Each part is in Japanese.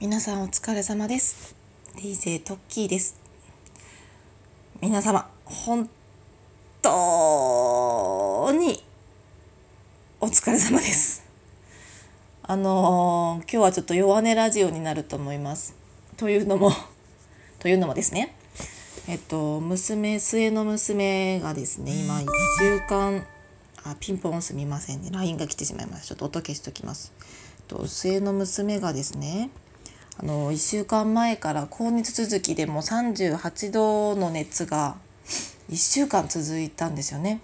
皆さんお疲れ様です。DJ トッキーです。皆様本当にお疲れ様です。あのー、今日はちょっと弱音ラジオになると思います。というのも というのもですね。えっと娘末の娘がですね今1週間あピンポンすみませんね。LINE が来てしまいますちょっと音消しときます。と末の娘がですねあの1週間前から高熱続きでも38度の熱が1週間続いたんですよね。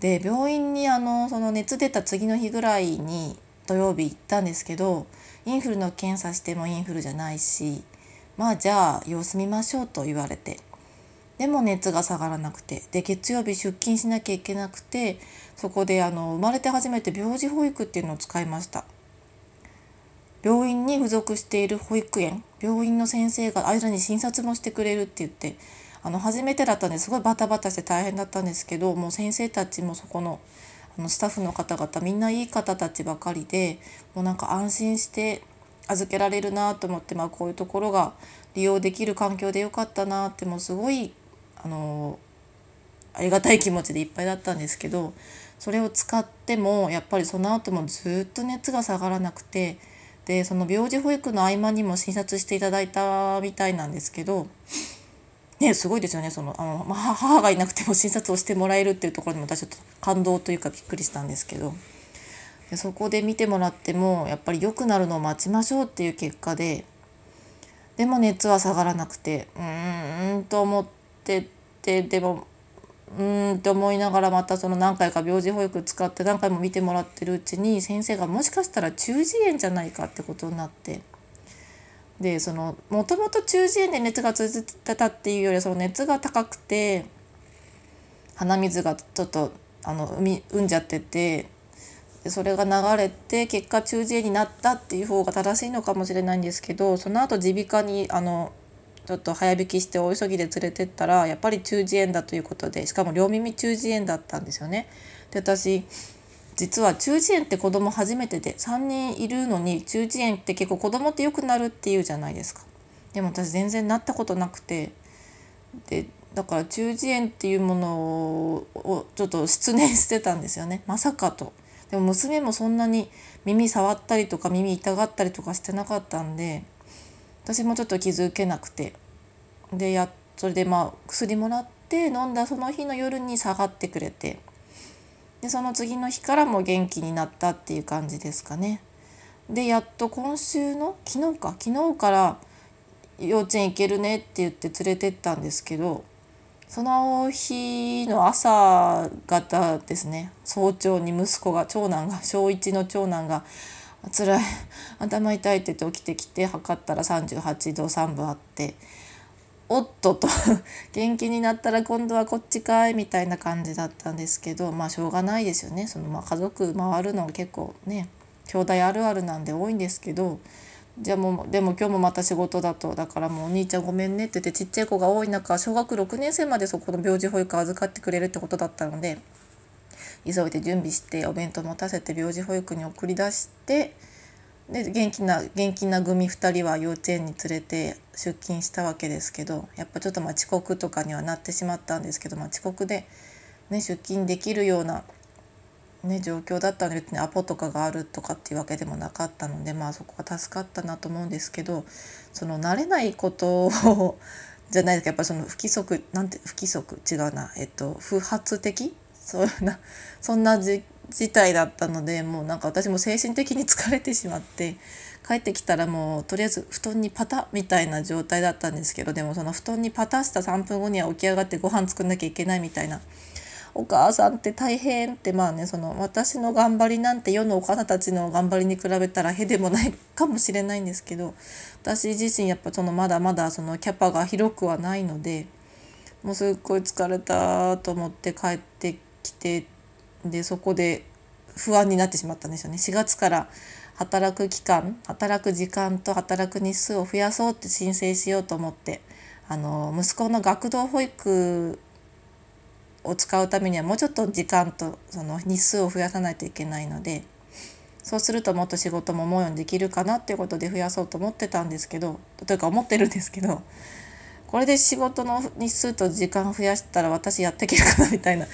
で病院にあのその熱出た次の日ぐらいに土曜日行ったんですけどインフルの検査してもインフルじゃないしまあじゃあ様子見ましょうと言われて。でも熱が下がらなくて。で月曜日出勤しなきゃいけなくてそこであの生まれて初めて病児保育っていうのを使いました。病院に付属している保育園病院の先生が間に診察もしてくれるって言ってあの初めてだったんですごいバタバタして大変だったんですけどもう先生たちもそこのあのスタッフの方々みんないい方たちばかりでもうなんか安心して預けられるなと思って、まあ、こういうところが利用できる環境でよかったなってもうすごいあのありがたい気持ちでいっぱいだったんですけどそれを使ってもやっぱりその後もずっと熱が下がらなくてでその病児保育の合間にも診察していただいたみたいなんですけど、ね、すごいですよね。そのあの、母がいなくても診察をしてもらえるっていうところにも私ちょっと感動というかびっくりしたんですけど。でそこで見てもらってもやっぱり良くなるのを待ちましょうっていう結果ででも熱は下がらなくてうーんと思っててでもうんって思いながらまたその何回か病児保育使って何回も見てもらってるうちに先生がもしかしたら中耳炎じゃないかってことになって。でそのもともと中耳炎で熱が続いてたっていうよりはその熱が高くて鼻水がちょっとあの産産んじゃっててそれが流れて結果中耳炎になったっていう方が正しいのかもしれないんですけどその後耳鼻科にあのちょっと早引きして大急ぎで連れてったらやっぱり中耳炎だということでしかも両耳中耳炎だったんですよね。で私実は中耳炎って子供初めてで3人いるのに中耳炎って結構子供ってよくなるっていうじゃないですか。でも私全然なったことなくてでだから中耳炎っていうものをちょっと失念してたんですよねまさかと。でも娘もそんなに耳触ったりとか耳痛がったりとかしてなかったんで私もちょっと気づけなくて。でやそれでまあ薬もらって飲んだその日の夜に下がってくれて。でその次の日からも元気になったっていう感じですかね。でやっと今週の昨日か昨日から幼稚園行けるねって言って連れてったんですけどその日の朝方ですね。早朝に息子が長男が小1の長男が辛い。頭痛いって言って起きてきて測ったら38度3分あっておっとと。元気になったら今度はこっちかいみたいな感じだったんですけどまあしょうがないですよね。そのまあ家族回るの結構ね兄弟あるあるなんで多いんですけどじゃあもうでも今日もまた仕事だと。だからもうお兄ちゃんごめんねって言ってちっちゃい子が多い中小学6年生までそこの病児保育預かってくれるってことだったので。急いで準備してお弁当持たせて病児保育に送り出してで元気な元気な組2人は幼稚園に連れて出勤したわけですけどやっぱちょっとまあ遅刻とかにはなってしまったんですけど、まあ、遅刻で、ね、出勤できるような、ね、状況だったので別にアポとかがあるとかっていうわけでもなかったのでまあそこは助かったなと思うんですけどその慣れないことをじゃないですかやっぱその不規則なんて不規則違うなえっと不発的そういうなそんな事態だったのでもうなんか私も精神的に疲れてしまって帰ってきたらもうとりあえず布団にパタみたいな状態だったんですけどでもその布団にパタした3分後には起き上がってご飯作んなきゃいけないみたいな。お母さんって大変ってまあねその私の頑張りなんて世のお母さんたちの頑張りに比べたらへでもないかもしれないんですけど私自身やっぱそのまだまだそのキャパが広くはないのでもうすっごい疲れたと思って帰ってきてでそこで不安になってしまったんですよね。4月から働く期間働く時間と働く日数を増やそうって申請しようと思ってあの息子の学童保育を使うためにはもうちょっと時間とその日数を増やさないといけないのでそうするともっと仕事も思うようにできるかなっていうことで増やそうと思ってたんですけどというか思ってるんですけどこれで仕事の日数と時間増やしたら私やっていけるかなみたいな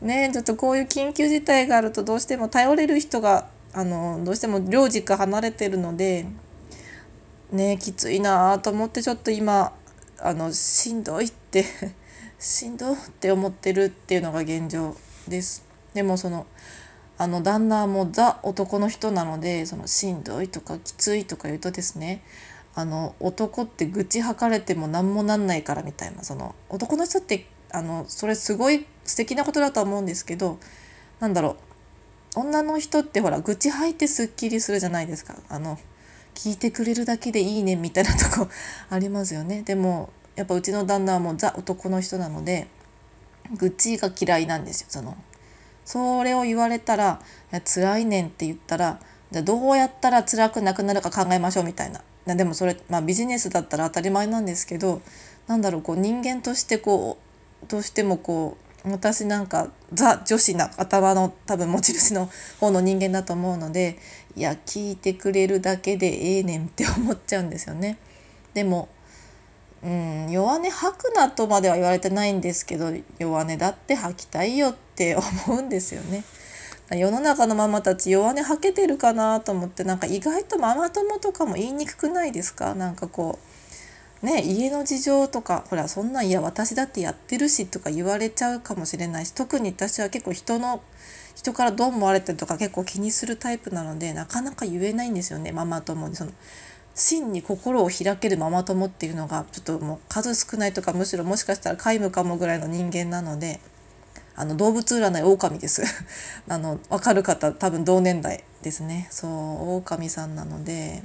ねちょっとこういう緊急事態があるとどうしても頼れる人があのどうしても両軸離れてるのでねきついなと思ってちょっと今あのしんどいって しんどって思ってるっていうのが現状です。でもそのあの旦那もザ男の人なのでそのしんどいとかきついとか言うとですねあの男って愚痴吐かれても何もなんないからみたいなその男の人ってあのそれすごい素敵なことだとは思うんですけどなんだろう。女の人ってほら愚痴吐いてすっきりするじゃないですか。あの聞いてくれるだけでいいねみたいなとこ ありますよね。でもやっぱうちの旦那はもうザ男の人なので愚痴が嫌いなんですよ。そのそれを言われたら「いや辛いねん」って言ったらじゃどうやったら辛くなくなるか考えましょうみたいな。でもそれ、まあ、ビジネスだったら当たり前なんですけどなんだろうこう人間としてこうどうしてもこう私なんかザ女子な頭の多分持ち主の方の人間だと思うのでいや聞いてくれるだけでええねんって思っちゃうんですよね。でもうん弱音吐くなとまでは言われてないんですけど弱音だって吐きたいよって思うんですよね。世の中のママたち弱音吐けてるかなと思ってなんか意外とママ友とかも言いにくくないですか？なんかこうね家の事情とかほらそんなんいや私だってやってるしとか言われちゃうかもしれないし特に私は結構人の人からどう思われてるとか結構気にするタイプなのでなかなか言えないんですよねママ友に。その真に心を開けるママ友っていうのがちょっともう数少ないとかむしろもしかしたら皆無かもぐらいの人間なのであの動物占い狼です。あの分かる方多分同年代ですね。そう狼さんなので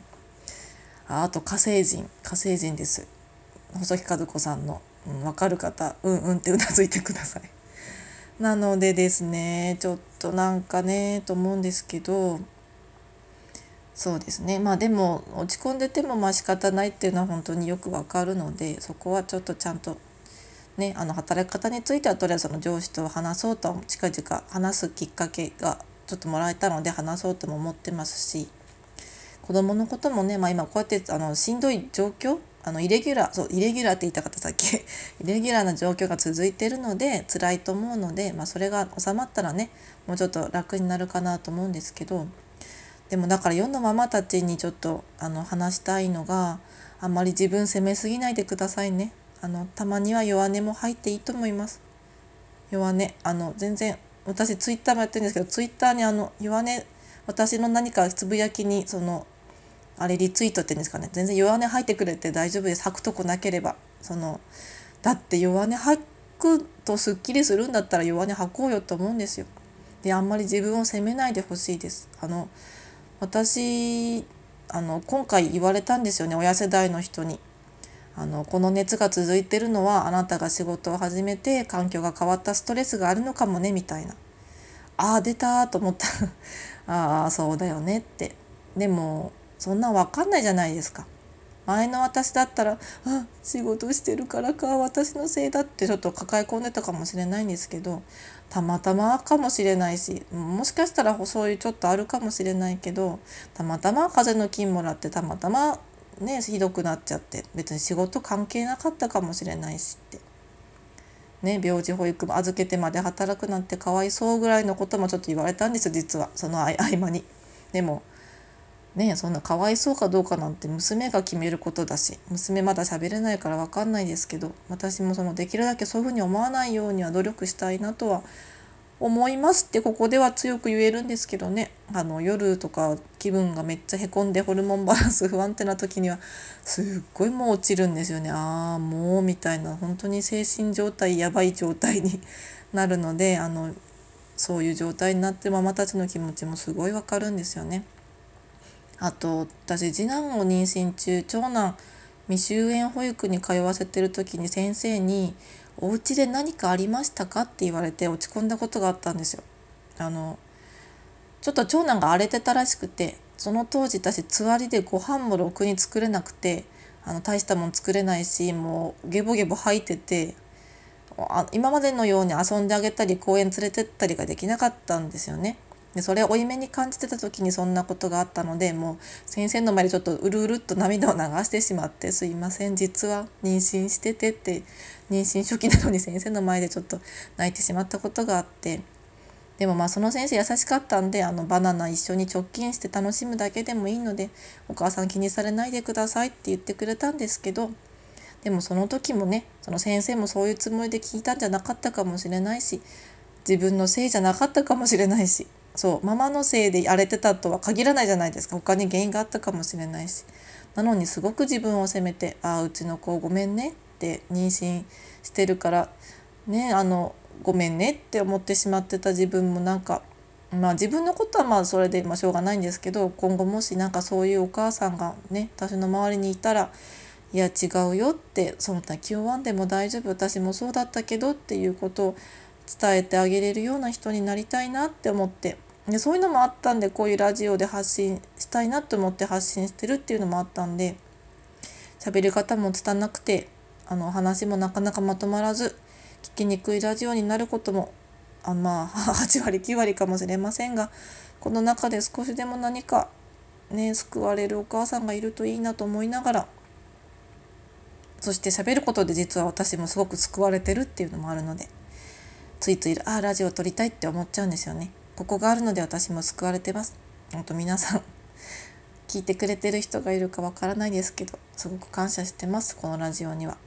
あと火星人火星人です。細木和子さんの、うん、分かる方うんうんって うなずいてください。なのでですねちょっとなんかねと思うんですけどそうですね。まあでも落ち込んでてもまあ仕方ないっていうのは本当によくわかるのでそこはちょっとちゃんとねあの働き方についてはとりあえずその上司と話そうと近々話すきっかけがちょっともらえたので話そうとも思ってますし子供のこともね、まあ、今こうやってあのしんどい状況あのイレギュラーそうイレギュラーって言った方さっきイレギュラーな状況が続いてるので辛いと思うので、まあ、それが収まったらねもうちょっと楽になるかなと思うんですけど。でもだから世のママたちにちょっとあの話したいのがあんまり自分責めすぎないでくださいね。あのたまには弱音も入っていいと思います。弱音あの全然私ツイッターもやってるんですけどツイッターにあの弱音私の何かつぶやきにそのあれリツイートって言うんですかね全然弱音吐いてくれて大丈夫です。吐くとこなければそのだって弱音吐くとすっきりするんだったら弱音吐こうよと思うんですよ。であんまり自分を責めないでほしいです。あの私あの今回言われたんですよね親世代の人に。あのこの熱が続いてるのはあなたが仕事を始めて環境が変わったストレスがあるのかもねみたいな。ああ出たと思った。ああそうだよねって。でもそんな分かんないじゃないですか前の私だったら「あ仕事してるからか私のせいだ」ってちょっと抱え込んでたかもしれないんですけどたまたまかもしれないしもしかしたらそういうちょっとあるかもしれないけどたまたま風邪の菌もらってたまたまねひどくなっちゃって別に仕事関係なかったかもしれないしって。ね、病児保育も預けてまで働くなんてかわいそうぐらいのこともちょっと言われたんですよ実はその合間に。でもねそんなかわいそうかどうかなんて娘が決めることだし娘まだ喋れないから分かんないですけど私もそのできるだけそういうふうに思わないようには努力したいなとは思いますってここでは強く言えるんですけどね。あの夜とか気分がめっちゃへこんでホルモンバランス不安定な時にはすっごいもう落ちるんですよね。ああもうみたいな。本当に精神状態やばい状態になるのであのそういう状態になってママたちの気持ちもすごいわかるんですよね。あと私次男を妊娠中長男未就園保育に通わせてる時に先生に「お家で何かありましたか?」って言われて落ち込んだことがあったんですよ。あのちょっと長男が荒れてたらしくてその当時私つわりでご飯もろくに作れなくてあの大したもん作れないしもうゲボゲボ吐いててあ今までのように遊んであげたり公園連れてったりができなかったんですよね。でそれを負い目に感じてた時にそんなことがあったのでもう先生の前でちょっとうるうるっと涙を流してしまって「すいません実は妊娠してて」って妊娠初期なのに先生の前でちょっと泣いてしまったことがあって。でもまあその先生優しかったんであのバナナ一緒に直近して楽しむだけでもいいのでお母さん気にされないでくださいって言ってくれたんですけどでもその時もねその先生もそういうつもりで聞いたんじゃなかったかもしれないし自分のせいじゃなかったかもしれないしそうママのせいで荒れてたとは限らないじゃないですか。他に原因があったかもしれないし。なのにすごく自分を責めて「ああうちの子ごめんね」って妊娠してるからねあのごめんねって思ってしまってた自分もなんかまあ自分のことはまあそれでましょうがないんですけど今後もしなんかそういうお母さんがね私の周りにいたらいや違うよってそんな気負わんでも大丈夫私もそうだったけどっていうことを伝えてあげれるような人になりたいなって思ってでそういうのもあったんでこういうラジオで発信したいなって思って発信してるっていうのもあったんで喋り方も拙くてあの話もなかなかまとまらず聞きにくいラジオになることもあまあ 8割9割かもしれませんがこの中で少しでも何かね救われるお母さんがいるといいなと思いながらそして喋ることで実は私もすごく救われてるっていうのもあるのでついついああラジオ撮りたいって思っちゃうんですよね。ここがあるので私も救われてます。本当皆さん聞いてくれてる人がいるかわからないですけどすごく感謝してます。このラジオには。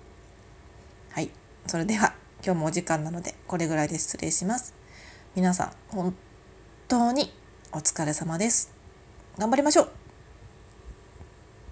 はい。それでは今日もお時間なのでこれぐらいで失礼します。皆さん本当にお疲れ様です。頑張りましょう。